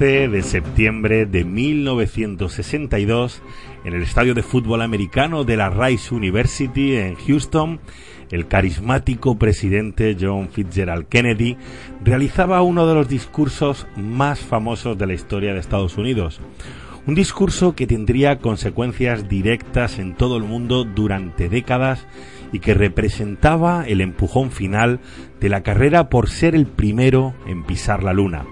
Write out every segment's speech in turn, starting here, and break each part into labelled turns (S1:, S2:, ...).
S1: 12 de septiembre de 1962, en el estadio de fútbol americano de la Rice University en Houston, el carismático presidente John Fitzgerald Kennedy realizaba uno de los discursos más famosos de la historia de Estados Unidos. Un discurso que tendría consecuencias directas en todo el mundo durante décadas y que representaba el empujón final de la carrera por ser el primero en pisar la luna.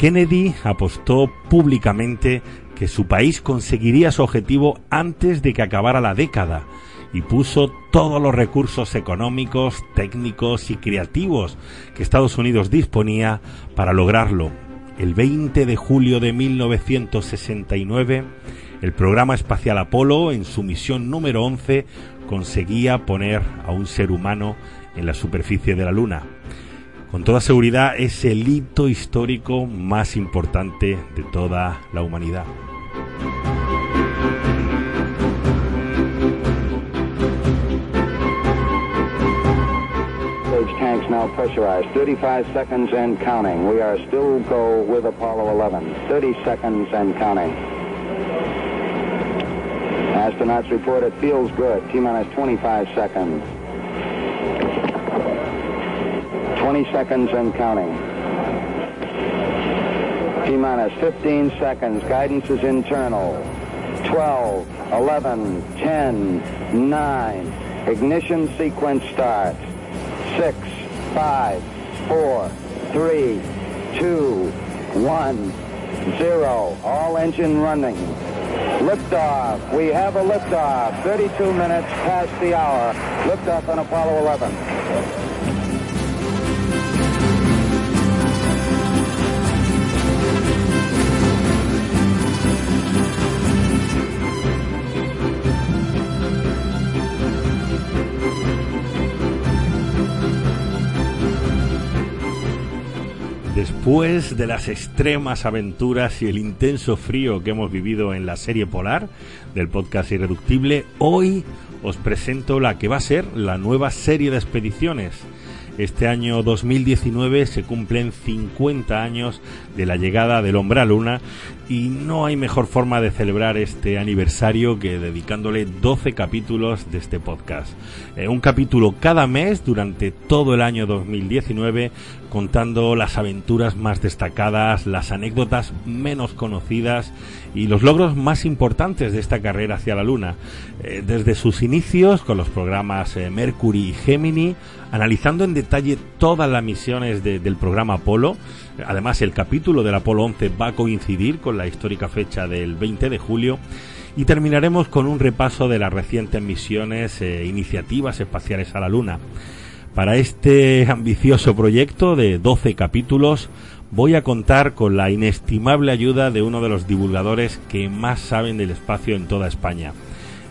S1: Kennedy apostó públicamente que su país conseguiría su objetivo antes de que acabara la década y puso todos los recursos económicos, técnicos y creativos que Estados Unidos disponía para lograrlo. El 20 de julio de 1969, el programa espacial Apolo, en su misión número 11, conseguía poner a un ser humano en la superficie de la Luna. Con toda seguridad es el hito histórico más importante de toda la humanidad.
S2: tanks now pressurized. 35 seconds and counting. We are still go with Apollo 11. 30 seconds and counting. Astronauts report it feels good. T minus 25 seconds. 20 seconds and counting. T minus 15 seconds. Guidance is internal. 12, 11, 10, 9. Ignition sequence starts. 6, 5, 4, 3, 2, 1, 0. All engine running. Liftoff. We have a liftoff. 32 minutes past the hour. Liftoff on Apollo 11.
S1: Después de las extremas aventuras y el intenso frío que hemos vivido en la serie polar del podcast Irreductible, hoy os presento la que va a ser la nueva serie de expediciones. Este año 2019 se cumplen 50 años de la llegada del hombre a luna y no hay mejor forma de celebrar este aniversario que dedicándole 12 capítulos de este podcast. Eh, un capítulo cada mes durante todo el año 2019 contando las aventuras más destacadas, las anécdotas menos conocidas y los logros más importantes de esta carrera hacia la Luna. Eh, desde sus inicios con los programas eh, Mercury y Gemini, analizando en detalle todas las misiones de, del programa Apolo. Además, el capítulo del Apolo 11 va a coincidir con la histórica fecha del 20 de julio. Y terminaremos con un repaso de las recientes misiones e iniciativas espaciales a la Luna. Para este ambicioso proyecto de 12 capítulos voy a contar con la inestimable ayuda de uno de los divulgadores que más saben del espacio en toda España.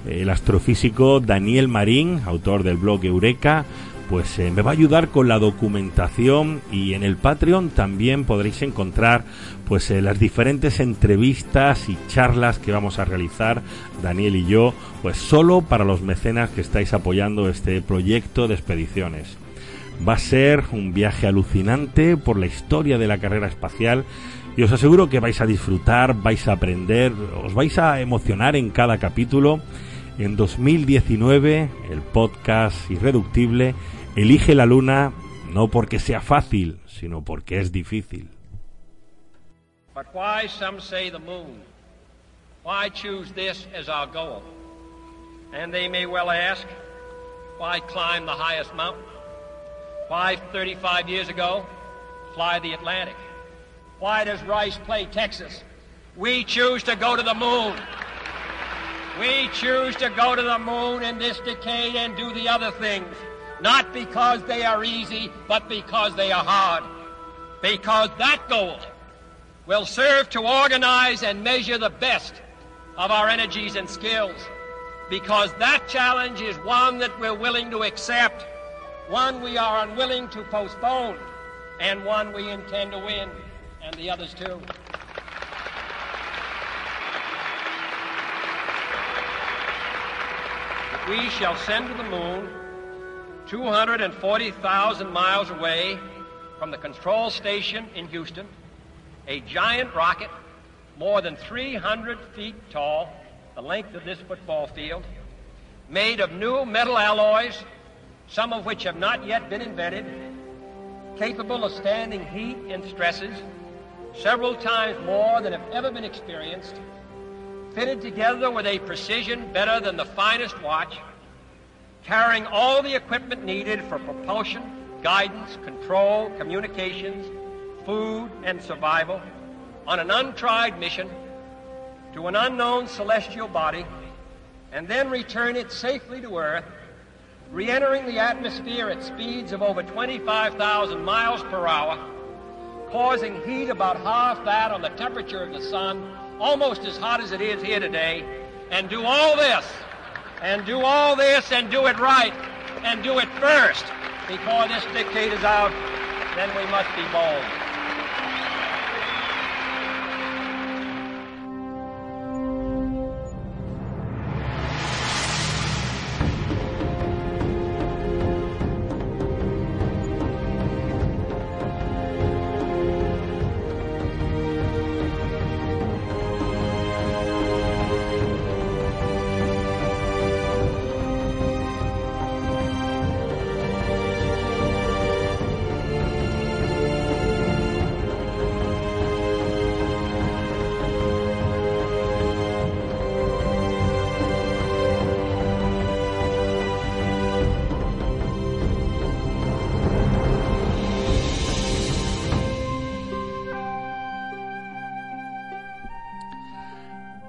S1: El astrofísico Daniel Marín, autor del blog Eureka, pues eh, me va a ayudar con la documentación y en el Patreon también podréis encontrar pues eh, las diferentes entrevistas y charlas que vamos a realizar Daniel y yo pues solo para los mecenas que estáis apoyando este proyecto de expediciones. Va a ser un viaje alucinante por la historia de la carrera espacial y os aseguro que vais a disfrutar, vais a aprender, os vais a emocionar en cada capítulo. En 2019 el podcast Irreductible Elige la luna no porque sea fácil, sino porque es difícil.
S3: But why some say the moon? Why choose this as our goal? And they may well ask, why climb the highest mountain? Why 35 years ago fly the Atlantic? Why does Rice play Texas? We choose to go to the moon. We choose to go to the moon in this decade and do the other things not because they are easy, but because they are hard. Because that goal will serve to organize and measure the best of our energies and skills. Because that challenge is one that we're willing to accept, one we are unwilling to postpone, and one we intend to win, and the others too. We shall send to the moon 240,000 miles away from the control station in Houston, a giant rocket more than 300 feet tall, the length of this football field, made of new metal alloys, some of which have not yet been invented, capable of standing heat and stresses several times more than have ever been experienced, fitted together with a precision better than the finest watch, carrying all the equipment needed for propulsion, guidance, control, communications, food, and survival on an untried mission to an unknown celestial body and then return it safely to Earth, re entering the atmosphere at speeds of over 25,000 miles per hour, causing heat about half that on the temperature of the sun, almost as hot as it is here today, and do all this, and do all this, and do it right, and do it first. Before this is out, then we must be bold.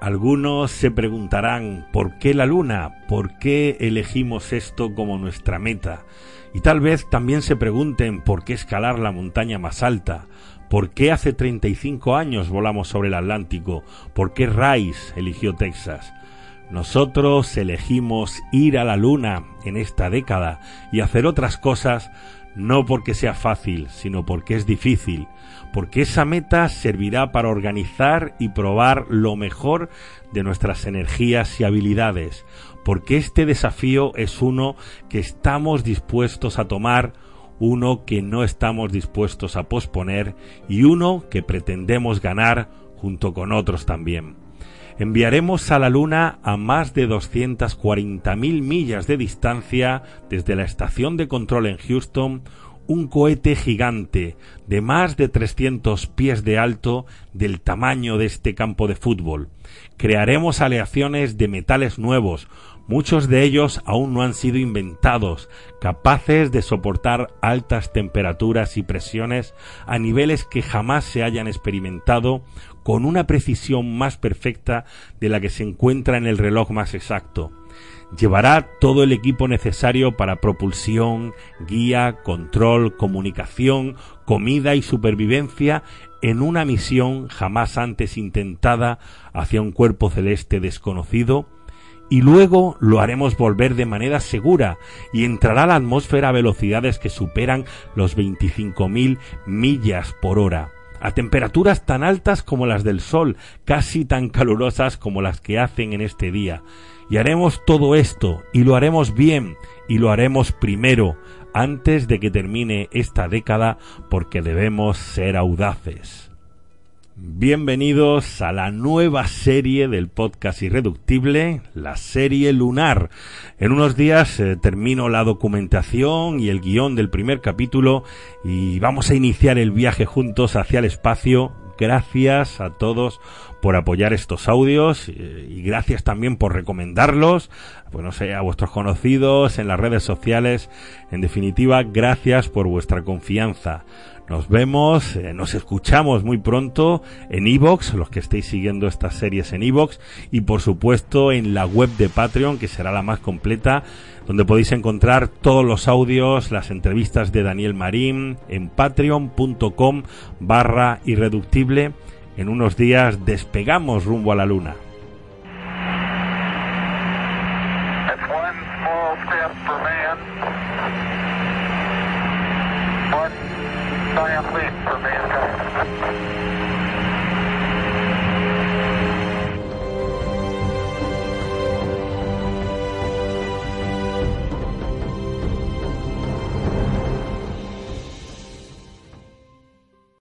S1: Algunos se preguntarán ¿por qué la Luna? ¿Por qué elegimos esto como nuestra meta? Y tal vez también se pregunten ¿por qué escalar la montaña más alta? ¿Por qué hace 35 años volamos sobre el Atlántico? ¿Por qué Rice eligió Texas? Nosotros elegimos ir a la Luna en esta década y hacer otras cosas no porque sea fácil, sino porque es difícil, porque esa meta servirá para organizar y probar lo mejor de nuestras energías y habilidades, porque este desafío es uno que estamos dispuestos a tomar, uno que no estamos dispuestos a posponer y uno que pretendemos ganar junto con otros también. Enviaremos a la Luna a más de 240.000 millas de distancia desde la estación de control en Houston un cohete gigante de más de 300 pies de alto del tamaño de este campo de fútbol. Crearemos aleaciones de metales nuevos, muchos de ellos aún no han sido inventados, capaces de soportar altas temperaturas y presiones a niveles que jamás se hayan experimentado con una precisión más perfecta de la que se encuentra en el reloj más exacto. Llevará todo el equipo necesario para propulsión, guía, control, comunicación, comida y supervivencia en una misión jamás antes intentada hacia un cuerpo celeste desconocido, y luego lo haremos volver de manera segura y entrará a la atmósfera a velocidades que superan los 25.000 millas por hora a temperaturas tan altas como las del Sol, casi tan calurosas como las que hacen en este día, y haremos todo esto, y lo haremos bien, y lo haremos primero, antes de que termine esta década, porque debemos ser audaces. Bienvenidos a la nueva serie del podcast Irreductible, la serie Lunar. En unos días eh, termino la documentación y el guion del primer capítulo y vamos a iniciar el viaje juntos hacia el espacio. Gracias a todos por apoyar estos audios eh, y gracias también por recomendarlos, pues no sé, a vuestros conocidos en las redes sociales. En definitiva, gracias por vuestra confianza. Nos vemos, eh, nos escuchamos muy pronto en Evox, los que estéis siguiendo estas series en Evox, y por supuesto en la web de Patreon, que será la más completa, donde podéis encontrar todos los audios, las entrevistas de Daniel Marín en patreon.com barra irreductible en unos días despegamos rumbo a la Luna. Scion lead for Mankind.